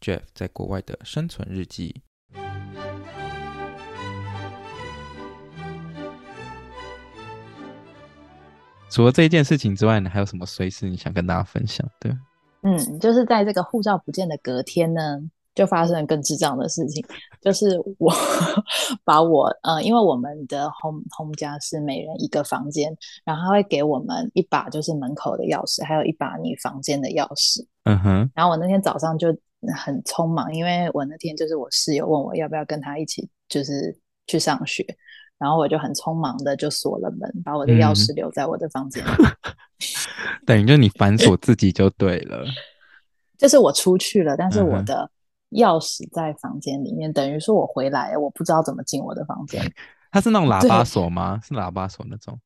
Jeff 在国外的生存日记。除了这一件事情之外，你还有什么随时你想跟大家分享的？嗯，就是在这个护照不见的隔天呢，就发生了更智障的事情，就是我 把我呃，因为我们的 home home 家是每人一个房间，然后他会给我们一把就是门口的钥匙，还有一把你房间的钥匙。嗯哼。然后我那天早上就。很匆忙，因为我那天就是我室友问我要不要跟他一起，就是去上学，然后我就很匆忙的就锁了门，把我的钥匙留在我的房间里。等于就你反锁自己就对了。就是我出去了，但是我的钥匙在房间里面，嗯、等于说我回来，我不知道怎么进我的房间。它是那种喇叭锁吗？是喇叭锁那种，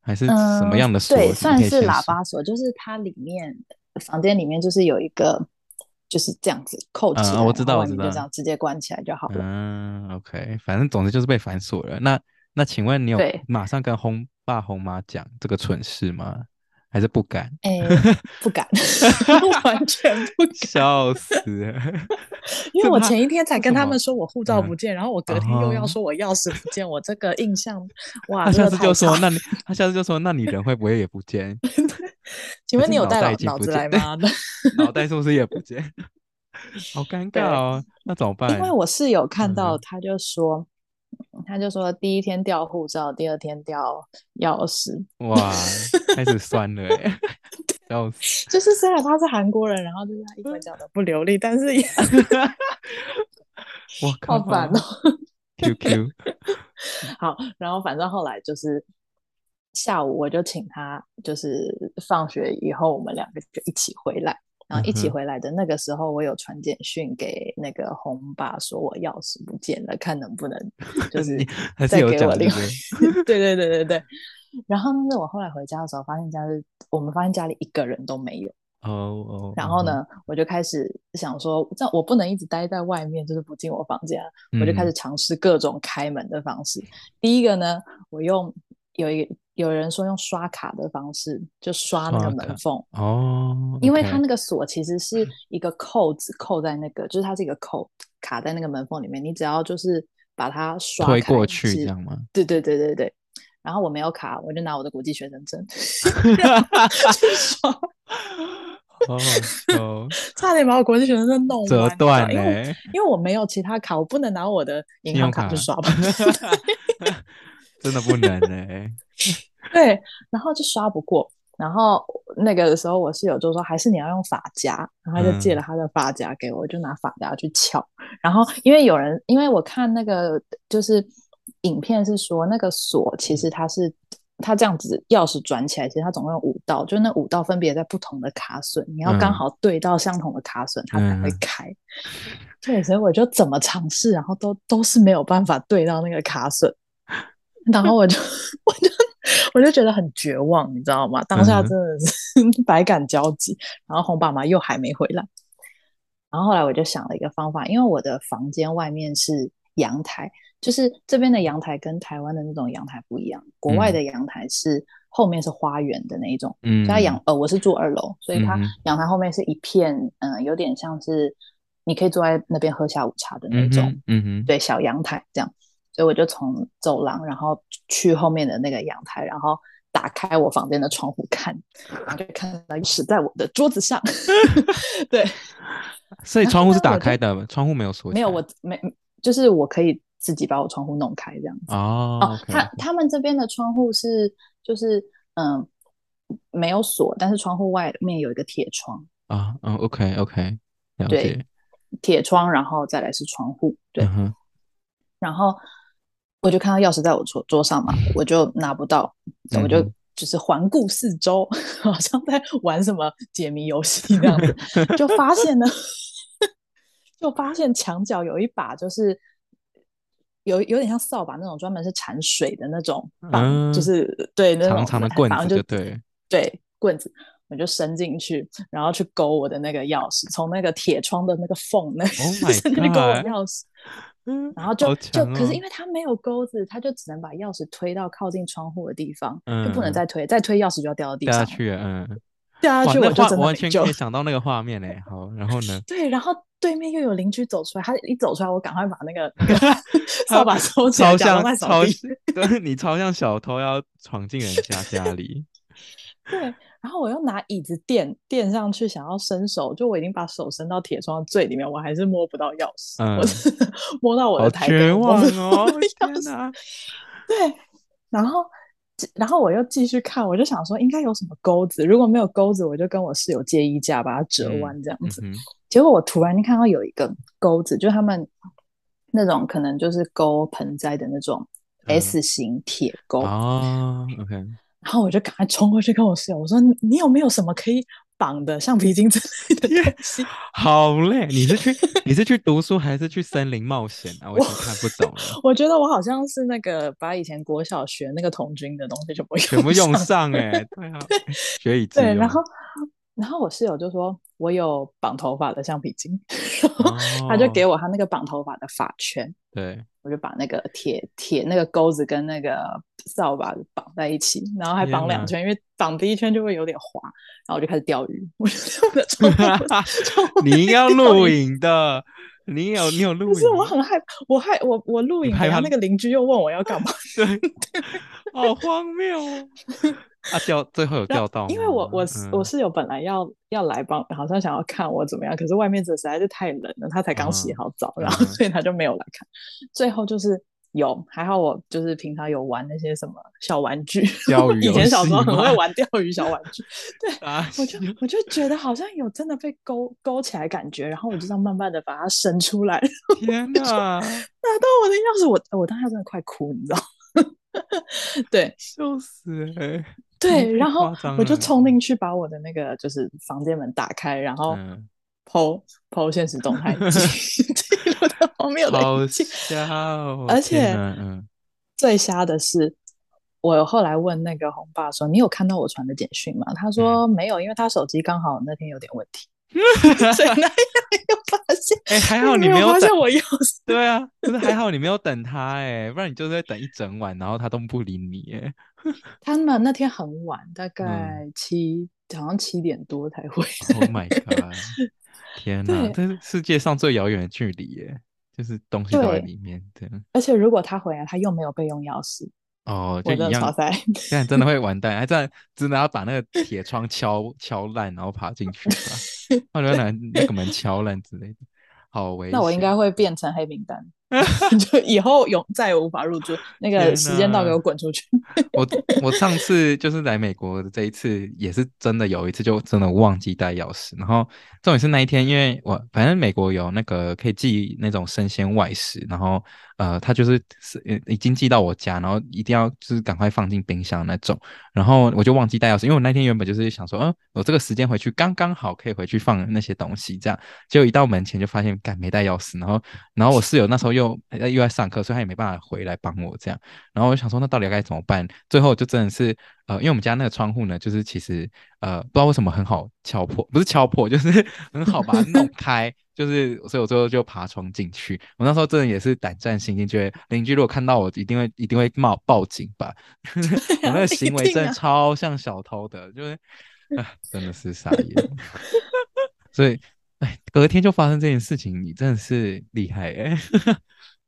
还是什么样的锁？嗯、对，算是喇叭锁，就是它里面房间里面就是有一个。就是这样子扣起来，嗯，我知道，我知道，就这样直接关起来就好了。嗯，OK，反正总之就是被反锁了。那那请问你有马上跟轰爸轰妈讲这个蠢事吗？还是不敢？哎、欸，不敢，完全不敢，笑死！因为我前一天才跟他们说我护照不见，然后我隔天又要说我钥匙不见，嗯，我这个印象 哇，他下次就说，那你他下次就说，那你人会不会也不见？请问你有带脑子来 吗？脑袋是不是也不见？好尴 尬哦，那怎么办？因为我室友看到，他就说。他就说第一天掉护照，第二天掉钥匙。哇，开始酸了哎！笑死就是虽然他是韩国人，然后就是他英文讲的不流利，但是也我靠，好烦哦。QQ 好，然后反正后来就是下午我就请他，就是放学以后我们两个就一起回来。然后一起回来的那个时候，我有传简讯给那个红爸，说我钥匙不见了，看能不能 就是再给我另外。对对对对对。然后呢我后来回家的时候，发现家里我们发现家里一个人都没有。哦哦。然后呢，我就开始想说，这我不能一直待在外面，就是不进我房间，我就开始尝试各种开门的方式。第一个呢，我用有一个。有人说用刷卡的方式，就刷那个门缝哦.因为它那个锁其实是一个扣子扣在那个，就是它是一个扣卡在那个门缝里面，你只要就是把它刷开推过去，这样吗？对对对对对。然后我没有卡，我就拿我的国际学生证 去刷 差点把我国际学生证弄折断了，因为因为我没有其他卡，我不能拿我的银行卡去刷吧。真的不能哎、欸，对，然后就刷不过，然后那个的时候我室友就说，还是你要用发夹，然后他就借了他的发夹给我，嗯、就拿发夹去撬，然后因为有人，因为我看那个就是影片是说那个锁其实它是它这样子钥匙转起来，其实它总共有五道，就那五道分别在不同的卡榫，你要刚好对到相同的卡榫，它才会开。嗯、对，所以我就怎么尝试，然后都都是没有办法对到那个卡榫。然后我就 我就我就觉得很绝望，你知道吗？当下真的是 百感交集。然后红爸妈又还没回来，然后后来我就想了一个方法，因为我的房间外面是阳台，就是这边的阳台跟台湾的那种阳台不一样。国外的阳台是后面是花园的那一种，嗯，所以它阳呃我是住二楼，所以它阳台后面是一片嗯、呃，有点像是你可以坐在那边喝下午茶的那种，嗯哼，对，小阳台这样。所以我就从走廊，然后去后面的那个阳台，然后打开我房间的窗户看，然后就看到钥匙在我的桌子上。对，所以窗户是打开的，窗户没有锁。没有，我没，就是我可以自己把我窗户弄开这样子。哦，哦，他他们这边的窗户是，就是嗯，没有锁，但是窗户外面有一个铁窗啊，嗯，OK OK，了解，铁窗，然后再来是窗户，对，嗯、然后我就看到钥匙在我桌桌上嘛，我就拿不到，嗯、我就就是环顾四周，好像在玩什么解谜游戏那样子，就发现呢，就发现墙角有一把就是。有有点像扫把那种，专门是铲水的那种棒，嗯、就是对那种长长的棍子，就对对棍子，我就伸进去，然后去勾我的那个钥匙，从那个铁窗的那个缝那伸进去勾我的钥匙，嗯，然后就、哦、就可是因为它没有钩子，它就只能把钥匙推到靠近窗户的地方，嗯、就不能再推，再推钥匙就要掉到地上去，嗯，掉下去我就真的完全可以想到那个画面嘞。好，然后呢？对，然后。对面又有邻居走出来，他一走出来，我赶快把那个 扫把收起来，超像超，对，你超像小偷要闯进人家家里。对，然后我又拿椅子垫垫上去，想要伸手，就我已经把手伸到铁窗最里面，我还是摸不到钥匙，嗯、我是摸到我的台灯，我摸不到钥匙。哪对，然后然后我又继续看，我就想说应该有什么钩子，如果没有钩子，我就跟我室友借衣架把它折弯这样子。嗯嗯结果我突然间看到有一个钩子，就是他们那种可能就是钩盆栽的那种 S 型铁钩哦。OK，然后我就赶快冲过去跟我室友我说：“你有没有什么可以绑的橡皮筋之类的东西？” 好嘞，你是去你是去读书还是去森林冒险啊？我已经看不懂了。我，觉得我好像是那个把以前国小学那个童军的东西全部用全部用上哎、欸，对啊，学以致用。对，然后然后我室友就说。我有绑头发的橡皮筋，哦、他就给我他那个绑头发的发圈，对，我就把那个铁铁那个钩子跟那个扫把绑在一起，然后还绑两圈，因为绑第一圈就会有点滑，然后我就开始钓鱼。我就 你要录影的，你有你有录影？不是，我很害怕，我害我我录影，然后那个邻居又问我要干嘛？对，好荒谬。啊，钓最后有钓到，因为我我我室友本来要要来帮，好像想要看我怎么样，可是外面这实在是太冷了，他才刚洗好澡，然后所以他就没有来看。最后就是有，还好我就是平常有玩那些什么小玩具，钓鱼，以前小时候很会 玩钓鱼小玩具，对，我就我就觉得好像有真的被勾勾起来感觉，然后我就这样慢慢的把它伸出来，天哪，拿到我的钥匙，我我当时真的快哭，你知道。对，笑死哎！对，然后我就冲进去把我的那个就是房间门打开，然后 po po 现实动态，记录的荒谬的一切。而且，最瞎的是，我后来问那个红爸说：“你有看到我传的简讯吗？”他说：“没有，因为他手机刚好那天有点问题。”所以那天又发现，哎，还好你没有发现我钥匙。对啊，可是还好你没有等他，哎，不然你就是在等一整晚，然后他都不理你，哎。他们那天很晚，大概七，早上七点多才回。Oh my god！天哪，这是世界上最遥远的距离，耶，就是东西都在里面，对。而且如果他回来，他又没有备用钥匙。哦，就一样，现在真的会完蛋，还这样真的要把那个铁窗敲敲烂，然后爬进去吧，或者拿那个门敲烂之类的，好危险。那我应该会变成黑名单。就以后永再也无法入住，那个时间到，给我滚出去！我我上次就是来美国的这一次，也是真的有一次就真的忘记带钥匙，然后重点是那一天，因为我反正美国有那个可以寄那种生鲜外食，然后呃，他就是是已经寄到我家，然后一定要就是赶快放进冰箱那种，然后我就忘记带钥匙，因为我那天原本就是想说，嗯，我这个时间回去刚刚好可以回去放那些东西，这样，结果一到门前就发现，干没带钥匙，然后然后我室友那时候又。又又在上课，所以他也没办法回来帮我这样。然后我就想说，那到底该怎么办？最后就真的是，呃，因为我们家那个窗户呢，就是其实呃，不知道为什么很好敲破，不是敲破，就是 很好把它弄开。就是，所以我最后就爬窗进去。我那时候真的也是胆战心惊，觉得邻居如果看到我，一定会一定会冒报警吧。我那个行为真的 超像小偷的，就是啊，真的是傻眼。所以，哎，隔天就发生这件事情，你真的是厉害哎。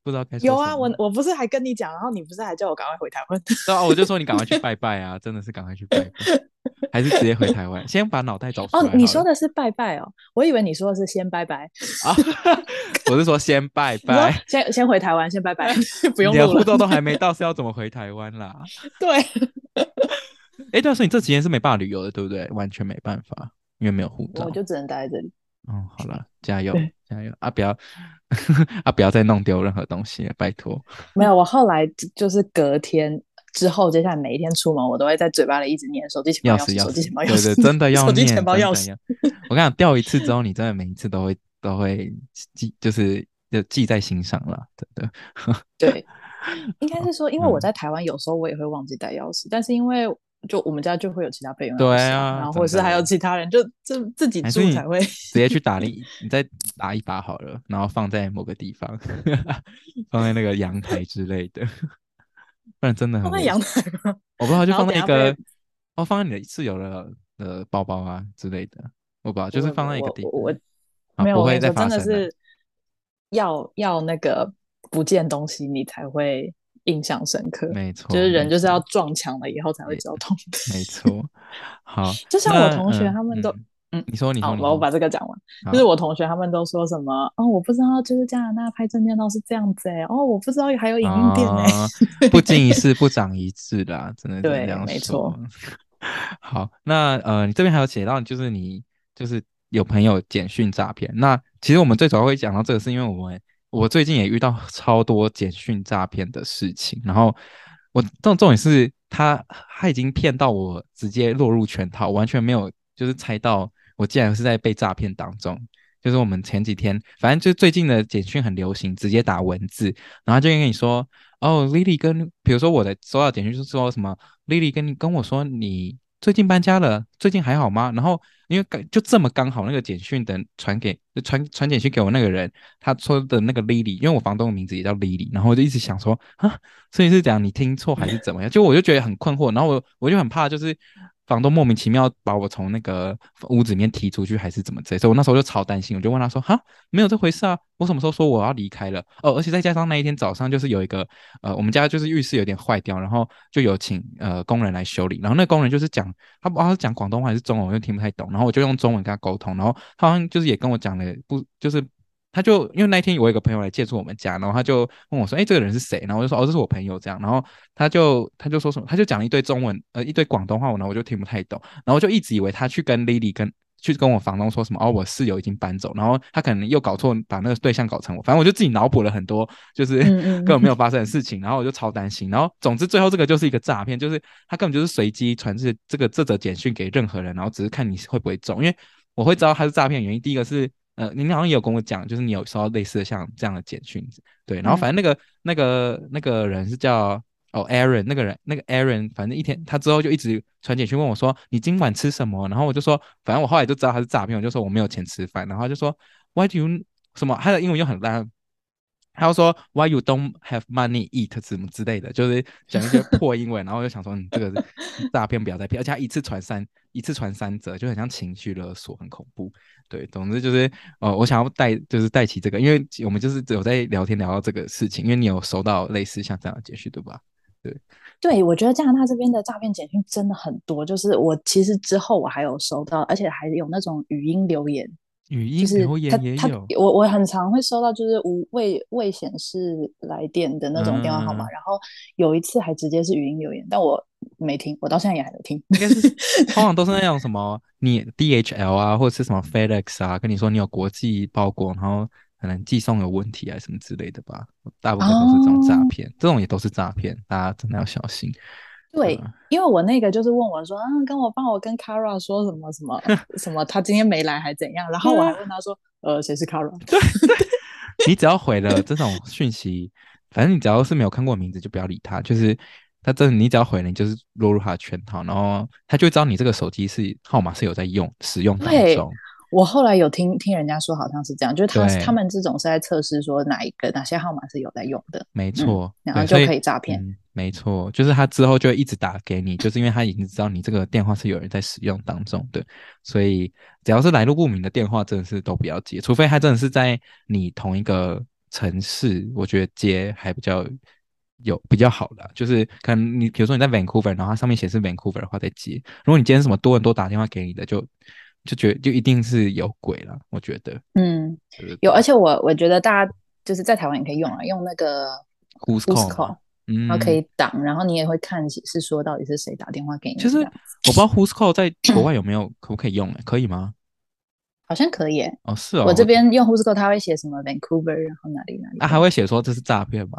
不知道该说有啊，我我不是还跟你讲，然后你不是还叫我赶快回台湾？对啊，我就说你赶快去拜拜啊，真的是赶快去拜拜，还是直接回台湾？先把脑袋找出来。哦，你说的是拜拜哦，我以为你说的是先拜拜啊。我是说先拜拜，先先回台湾，先拜拜，不用。连护照都还没到，是要怎么回台湾啦？对，哎，对啊，所以你这几天是没办法旅游的，对不对？完全没办法，因为没有护照，我就只能待在这里。哦，好了，加油加油啊！不要 啊！不要再弄丢任何东西，拜托。没有，我后来就是隔天之后，接下来每一天出门，我都会在嘴巴里一直念手机钱包钥匙，手机钱包钥匙，对对，真的要念手机钱包钥匙。我跟你讲，掉一次之后，你真的每一次都会都会记，就是就记在心上了，真的。对，应该是说，因为我在台湾，有时候我也会忘记带钥匙，嗯、但是因为。就我们家就会有其他备用，对啊，然后或者是还有其他人，就自自己住才会直接去打你，你再打一把好了，然后放在某个地方，放在那个阳台之类的，不然真的很放在阳台吗？我不知道，就放在一个哦，放在你的室友的的包包啊之类的，我不知道，就是放在一个地方，我，我，我，我没有，不会再发生了，真的是要要那个不见东西你才会。印象深刻，没错，就是人就是要撞墙了以后才会知道痛的，没错。好，就像我同学他们都，嗯，你说你好，我把这个讲完。就是我同学他们都说什么，哦，我不知道，就是加拿大拍证件照是这样子哎，哦，我不知道还有影印店哎，不经一事不长一智啦，真的对，没错。好，那呃，你这边还有写到，就是你就是有朋友简讯诈骗，那其实我们最主要会讲到这个，是因为我们。我最近也遇到超多简讯诈骗的事情，然后我这种重点是他他已经骗到我直接落入圈套，完全没有就是猜到我竟然是在被诈骗当中。就是我们前几天，反正就最近的简讯很流行，直接打文字，然后就跟你说，哦，Lily 跟比如说我的收到简讯是说什么，Lily 跟跟我说你最近搬家了，最近还好吗？然后。因为刚就这么刚好，那个简讯的传给传传简讯给我那个人，他说的那个 Lily，因为我房东的名字也叫 Lily，然后我就一直想说啊，所以是讲你听错还是怎么样？就我就觉得很困惑，然后我我就很怕，就是。房东莫名其妙把我从那个屋子里面踢出去，还是怎么着？所以我那时候就超担心，我就问他说：“哈，没有这回事啊，我什么时候说我要离开了？哦，而且再加上那一天早上就是有一个呃，我们家就是浴室有点坏掉，然后就有请呃工人来修理，然后那工人就是讲他不知道是讲广东话还是中文，我又听不太懂，然后我就用中文跟他沟通，然后他好像就是也跟我讲了不就是。”他就因为那一天我有一个朋友来借住我们家，然后他就问我说：“哎，这个人是谁？”然后我就说：“哦，这是我朋友。”这样，然后他就他就说什么，他就讲了一堆中文，呃，一堆广东话，然后我就听不太懂，然后我就一直以为他去跟 Lily 跟去跟我房东说什么：“哦，我室友已经搬走。”然后他可能又搞错，把那个对象搞成我，反正我就自己脑补了很多，就是 根本没有发生的事情，然后我就超担心。然后总之最后这个就是一个诈骗，就是他根本就是随机传这这个这则简讯给任何人，然后只是看你会不会中，因为我会知道他是诈骗原因，第一个是。呃，你好像也有跟我讲，就是你有收到类似的像这样的简讯，对，然后反正那个、嗯、那个那个人是叫哦 Aaron，那个人那个 Aaron，反正一天他之后就一直传简讯问我说，你今晚吃什么？然后我就说，反正我后来就知道他是诈骗，我就说我没有钱吃饭，然后他就说 Why do you 什么？他的英文又很烂。他又说 Why you don't have money eat 什么之类的，就是讲一些破英文，然后我就想说，你这个是诈骗，不要再骗，而且他一次传三，一次传三则，就很像情绪勒索，很恐怖。对，总之就是，呃，我想要带，就是带起这个，因为我们就是有在聊天聊到这个事情，因为你有收到类似像这样的简讯，对吧？对，对，我觉得加拿大这边的诈骗简讯真的很多，就是我其实之后我还有收到，而且还有那种语音留言。语音留言也有，我我很常会收到，就是无未未显示来电的那种电话号码，嗯、然后有一次还直接是语音留言，但我没听，我到现在也还没听。应该是通常都是那种什么你 DHL 啊，或者是什么 FedEx 啊，跟你说你有国际包裹，然后可能寄送有问题啊什么之类的吧，大部分都是这种诈骗，哦、这种也都是诈骗，大家真的要小心。对，因为我那个就是问我说，嗯，跟我帮我跟 Kara 说什么什么 什么，他今天没来还怎样？然后我还问他说，呃，谁是 Kara？对，你只要回了这种讯息，反正你只要是没有看过名字，就不要理他。就是他真的，你只要回了，你就是落入他的圈套，然后他就知道你这个手机是号码是有在用使用当中。我后来有听听人家说，好像是这样，就是他他们这种是在测试说哪一个哪些号码是有在用的，没错，然后就可以诈骗。没错，就是他之后就会一直打给你，就是因为他已经知道你这个电话是有人在使用当中的，所以只要是来路不明的电话，真的是都不要接，除非他真的是在你同一个城市，我觉得接还比较有比较好的，就是可能你比如说你在 Vancouver，然后它上面显示 Vancouver 的话再接，如果你今天什么多人多打电话给你的，就。就觉得就一定是有鬼了，我觉得，嗯，有，而且我我觉得大家就是在台湾也可以用啊，用那个 Who's Call，然后可以挡，然后你也会看是说到底是谁打电话给你。其实我不知道 Who's Call 在 国外有没有可不可以用？可以吗？好像可以。哦，是哦。我这边用 Who's Call，他会写什么 Vancouver，然后哪里哪里。啊，还会写说这是诈骗吗？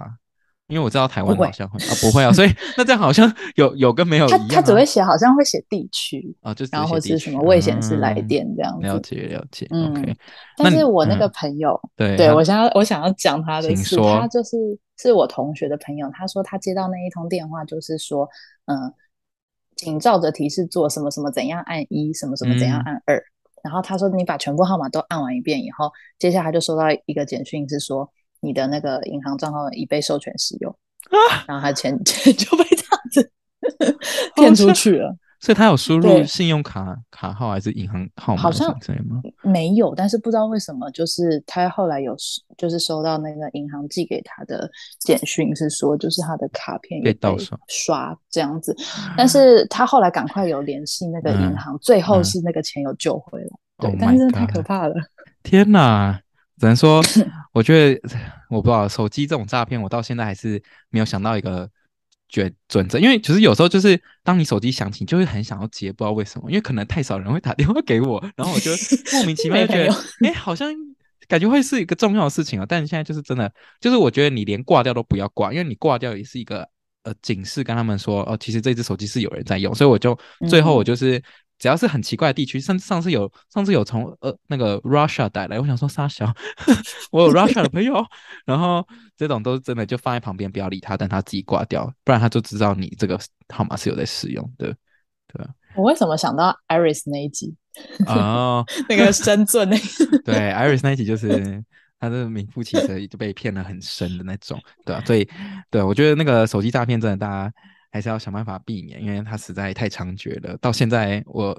因为我知道台湾好像会啊，不会啊，所以 那这样好像有有跟没有一样。他他只会写，好像会写地区啊，就然后或是什么未显示来电这样子。了解了解。嗯。但是我那个朋友，对对我想要我想要讲他的是，他就是是我同学的朋友，他说他接到那一通电话，就是说，嗯，请照着提示做什么什么怎样按一，什么什么怎样按二，然后他说你把全部号码都按完一遍以后，接下来就收到一个简讯是说。你的那个银行账号已被授权使用，啊、然后他钱 钱就被这样子 骗出去了。所以他有输入信用卡卡号还是银行号码？好像没有，但是不知道为什么，就是他后来有就是收到那个银行寄给他的简讯，是说就是他的卡片被盗刷这样子。但是他后来赶快有联系那个银行，嗯、最后是那个钱有救回来。嗯、对，oh、但是太可怕了！天哪！只能说，我觉得我不知道手机这种诈骗，我到现在还是没有想到一个准准则。因为其实有时候就是当你手机响起，你就会很想要接，不知道为什么，因为可能太少人会打电话给我，然后我就 莫名其妙就觉得，哎、欸，好像感觉会是一个重要的事情啊。但是现在就是真的，就是我觉得你连挂掉都不要挂，因为你挂掉也是一个呃警示，跟他们说哦，其实这只手机是有人在用，所以我就最后我就是。只要是很奇怪的地区，上上次有上次有从呃那个 Russia 带来，我想说沙小，我有 Russia 的朋友，然后这种都是真的，就放在旁边不要理他，等他自己挂掉，不然他就知道你这个号码是有在使用的，对。我为什么想到 Iris 那一集？哦，那个深圳那个，对，Iris 那一集就是他是名副其实就被骗了很深的那种，对啊，所以对我觉得那个手机诈骗真的大家。还是要想办法避免，因为它实在太猖獗了。到现在，我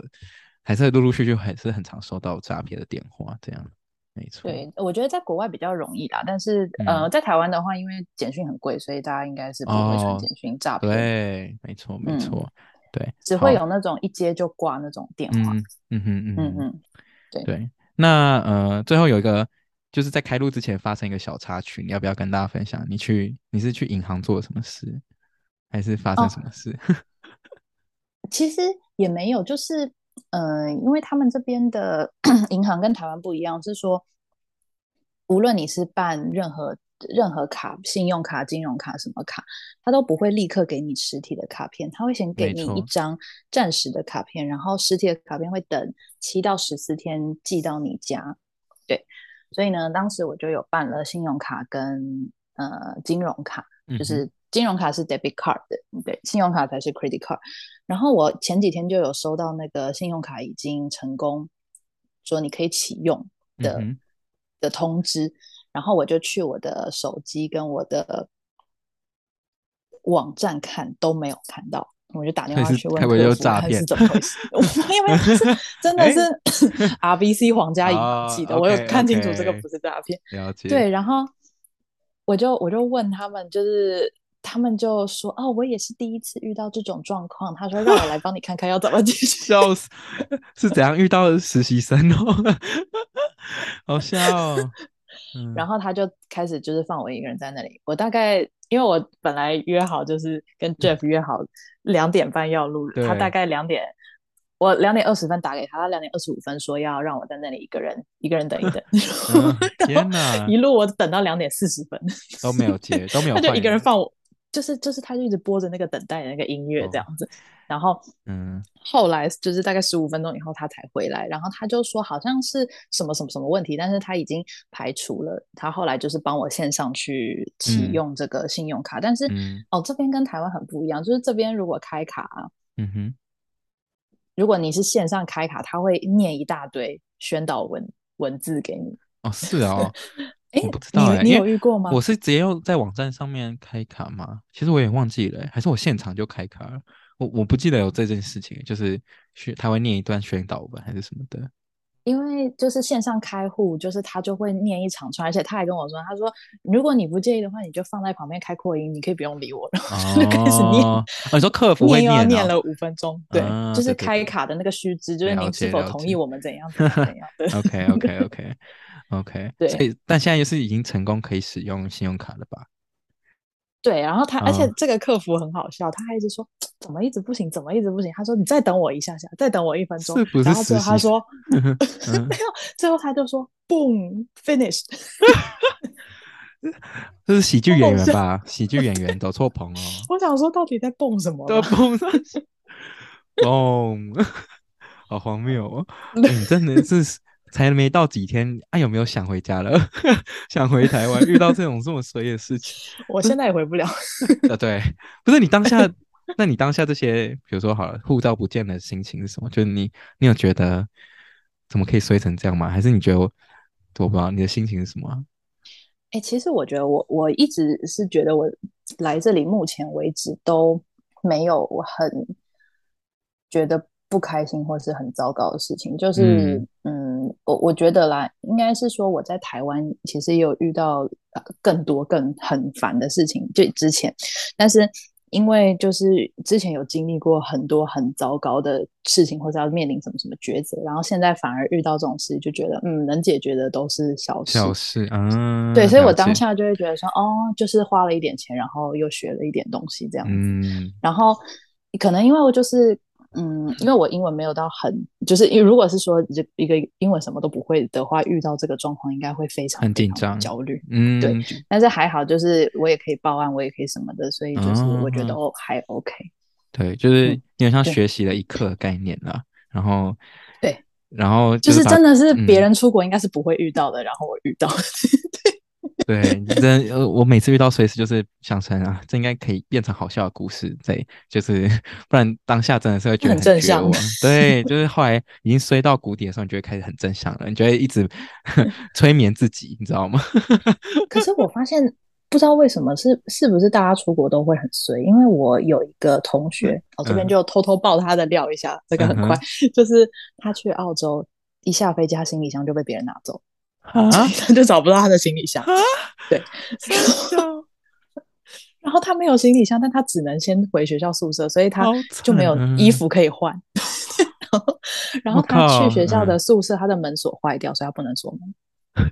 还是陆陆续续还是很常收到诈骗的电话，这样没错。对，我觉得在国外比较容易啦，但是、嗯、呃，在台湾的话，因为简讯很贵，所以大家应该是不会传简讯诈骗。对，没错，没错，嗯、对，只会有那种一接就挂那种电话。嗯哼嗯嗯嗯嗯，对对。那呃，最后有一个就是在开录之前发生一个小插曲，你要不要跟大家分享？你去你是去银行做了什么事？还是发生什么事？哦、其实也没有，就是嗯、呃，因为他们这边的 银行跟台湾不一样，是说无论你是办任何任何卡，信用卡、金融卡什么卡，他都不会立刻给你实体的卡片，他会先给你一张暂时的卡片，然后实体的卡片会等七到十四天寄到你家。对，所以呢，当时我就有办了信用卡跟呃金融卡，就是。嗯金融卡是 debit card 的，对，信用卡才是 credit card。然后我前几天就有收到那个信用卡已经成功说你可以启用的、嗯、的通知，然后我就去我的手机跟我的网站看都没有看到，我就打电话 去问客服看是怎么回事。我因为是 真的是 RBC 皇家银行寄的，哦、我有看清楚这个不是诈骗。了解。对，然后我就我就问他们，就是。他们就说：“哦，我也是第一次遇到这种状况。”他说：“让我来帮你看看要怎么解决。”笑死，是怎样遇到的实习生哦？好笑哦。然后他就开始就是放我一个人在那里。我大概因为我本来约好就是跟 Jeff 约好两点半要录，他大概两点，我两点二十分打给他，他两点二十五分说要让我在那里一个人一个人等一等。天哪！一路我等到两点四十分都没有接，都没有，他就一个人放我。就是就是，他就一直播着那个等待的那个音乐这样子，哦、然后嗯，后来就是大概十五分钟以后他才回来，然后他就说好像是什么什么什么问题，但是他已经排除了。他后来就是帮我线上去启用这个信用卡，嗯、但是、嗯、哦这边跟台湾很不一样，就是这边如果开卡，嗯哼，如果你是线上开卡，他会念一大堆宣导文文字给你。哦，是啊、哦。我不知道哎、欸，你有遇过吗？我是直接用在网站上面开卡吗？其实我也忘记了、欸，还是我现场就开卡了？我我不记得有这件事情，就是学他会念一段宣导文还是什么的。因为就是线上开户，就是他就会念一长串，而且他还跟我说，他说如果你不介意的话，你就放在旁边开扩音，你可以不用理我，然后就开始念。哦，你说客服会念、哦，念，念了五分钟，对，啊、就是开卡的那个须知，就是你是否同意我们怎样怎样怎样。OK OK OK。OK，对，所以但现在就是已经成功可以使用信用卡了吧？对，然后他，哦而且这个客服很好笑，他还一直说怎么一直不行，怎么一直不行。他说你再等我一下下，再等我一分钟。是不是然后最后他说 嗯、没有，最后他就说 boom finished。这是喜剧演员吧？喜剧演员走错棚哦。我想说，到底在蹦什么？都蹦上去，蹦，好荒谬哦！欸、你真的是才没到几天，啊，有没有想回家了？想回台湾？遇到这种这么衰的事情，我现在也回不了。啊，对，不是你当下，那你当下这些，比如说好了，护照不见的心情是什么？就是你，你有觉得怎么可以衰成这样吗？还是你觉得我，我不知道你的心情是什么？哎、欸，其实我觉得我我一直是觉得我来这里目前为止都没有很觉得不开心或是很糟糕的事情，就是我我觉得啦，应该是说我在台湾其实也有遇到更多更很烦的事情，就之前，但是。因为就是之前有经历过很多很糟糕的事情，或者要面临什么什么抉择，然后现在反而遇到这种事，就觉得嗯，能解决的都是小事。小事，嗯，对，所以我当下就会觉得说，哦，就是花了一点钱，然后又学了一点东西，这样子。嗯，然后可能因为我就是。嗯，因为我英文没有到很，就是因为如果是说这一个英文什么都不会的话，遇到这个状况应该会非常很紧张、焦虑。嗯，对。但是还好，就是我也可以报案，我也可以什么的，所以就是我觉得哦还 OK。对，就是有点像学习了一课概念啦。然后对，然后就是真的是别人出国应该是不会遇到的，然后我遇到。对，真呃，我每次遇到衰事，就是想成啊，这应该可以变成好笑的故事，对，就是不然当下真的是会觉得很，很正向。对，就是后来已经衰到谷底的时候，你就会开始很正向了，你就会一直 催眠自己，你知道吗？可是我发现，不知道为什么是是不是大家出国都会很衰？因为我有一个同学，我、这边就偷偷爆他的料一下，嗯、这个很快，嗯、就是他去澳洲，一下飞机，他行李箱就被别人拿走。啊！他 就找不到他的行李箱。对，然后他没有行李箱，但他只能先回学校宿舍，所以他就没有衣服可以换。然后他去学校的宿舍，他的门锁坏掉，所以他不能锁门。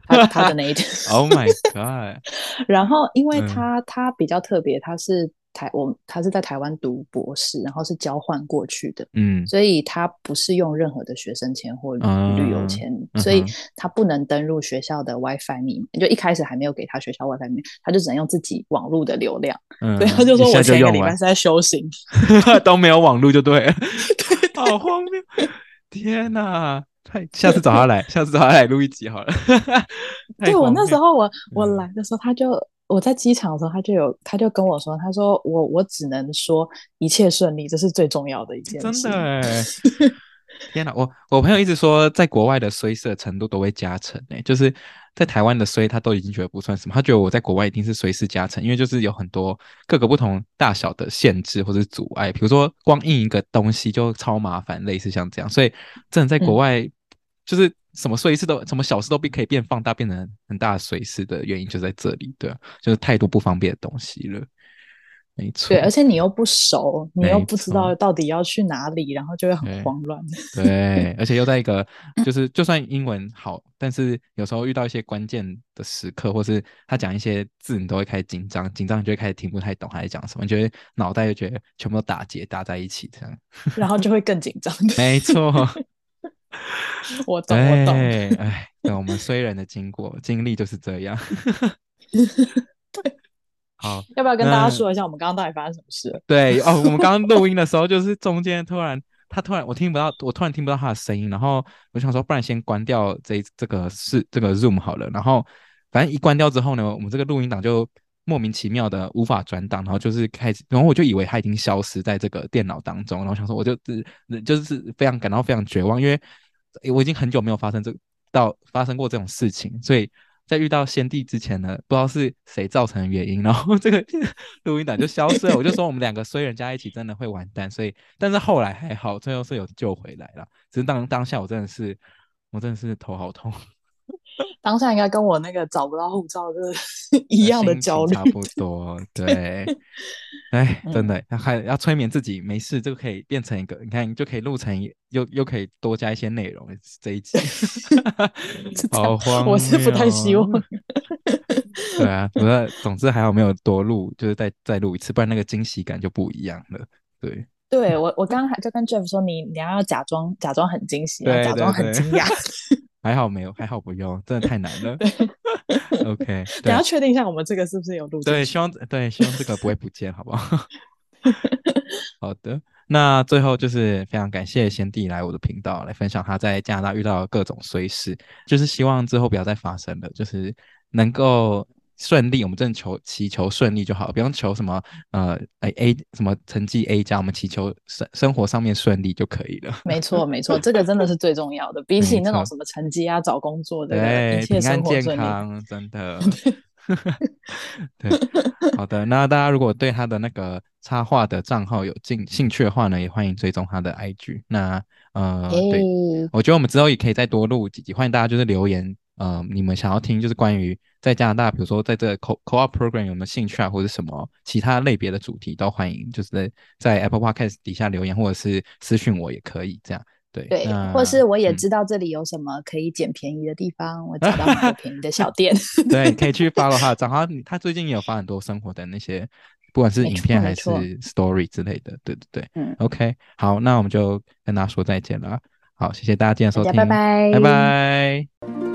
他他的那一天，Oh my god！然后因为他他比较特别，他是。台我他是在台湾读博士，然后是交换过去的，嗯，所以他不是用任何的学生签或旅游签，嗯，所以他不能登入学校的 WiFi 密码，就一开始还没有给他学校 WiFi 密码，他就只能用自己网络的流量，嗯，所以他就说我前一个礼拜是在修行，都没有网络就对了，对，好荒谬，天哪，太，下次找他来，下次找他来录一集好了，对，我那时候我我来的时候他就。我在机场的时候，他就有，他就跟我说，他说我我只能说一切顺利，这是最重要的一件事。真的，天哪！我我朋友一直说，在国外的衰色程度都会加成，诶，就是在台湾的衰，他都已经觉得不算什么，他觉得我在国外一定是衰事加成，因为就是有很多各个不同大小的限制或者阻碍，比如说光印一个东西就超麻烦，类似像这样，所以真的在国外就是。嗯什么碎事都，什么小事都可以变放大，变成很大的衰事的原因就在这里，对，就是太多不方便的东西了，没错。对，而且你又不熟，你又不知道到底要去哪里，然后就会很慌乱。对，对而且又在一个，就是就算英文好，但是有时候遇到一些关键的时刻，或是他讲一些字，你都会开始紧张，紧张你就会开始听不太懂他在讲什么，你觉得脑袋就觉得全部都打结打在一起这样，然后就会更紧张。没错。我懂，我懂。哎，对，我们衰人的经过经历就是这样。对，好，要不要跟大家说一下我们刚刚到底发生什么事？对哦，我们刚刚录音的时候，就是中间突然他突然我听不到，我突然听不到他的声音，然后我想说，不然先关掉这这个是这个 Zoom 好了。然后反正一关掉之后呢，我们这个录音档就莫名其妙的无法转档，然后就是开始，然后我就以为他已经消失在这个电脑当中，然后想说，我就是就是非常感到非常绝望，因为。我已经很久没有发生这到发生过这种事情，所以在遇到先帝之前呢，不知道是谁造成的原因，然后这个录音档就消失了。我就说我们两个虽然加一起真的会完蛋，所以但是后来还好，最后是有救回来了。只是当当下我真的是我真的是头好痛。当下应该跟我那个找不到护照的 一样的焦虑，差不多。对，哎，真的，还要催眠自己，没事，这个可以变成一个，你看，就可以录成，又又可以多加一些内容。这一集，好慌，我是不太希望。对啊，不过总之还好没有多录，就是再再录一次，不然那个惊喜感就不一样了。对，对我我刚刚还就跟 Jeff 说，你你要假装假装很惊喜，假装很惊讶。还好没有，还好不用，真的太难了。OK，等要确定一下，我们这个是不是有录？对，希望对，希望这个不会不见，好不好？好的，那最后就是非常感谢贤弟来我的频道来分享他在加拿大遇到的各种衰事，就是希望之后不要再发生了，就是能够。顺利，我们真的求祈求顺利就好，不用求什么呃，哎 A 什么成绩 A 加，我们祈求生生活上面顺利就可以了。没错没错，这个真的是最重要的，比起那种什么成绩啊、找工作的，对，一切平安健康，真的。对，好的，那大家如果对他的那个插画的账号有进兴趣的话呢，也欢迎追踪他的 IG。那呃，欸、对，我觉得我们之后也可以再多录几集，欢迎大家就是留言。呃，你们想要听就是关于在加拿大，比如说在这个 co co-op program 有没有兴趣啊，或者什么其他类别的主题都欢迎，就是在在 Apple Podcast 底下留言，或者是私讯我也可以这样。对对，或是我也知道这里有什么可以捡便宜的地方，嗯、我找到很多便宜的小店。对，可以去 follow 他的账号，他最近也有发很多生活的那些，不管是影片还是 story 之类的。对对对，嗯，OK，好，那我们就跟大家说再见了。好，谢谢大家今天收听，拜拜，拜拜。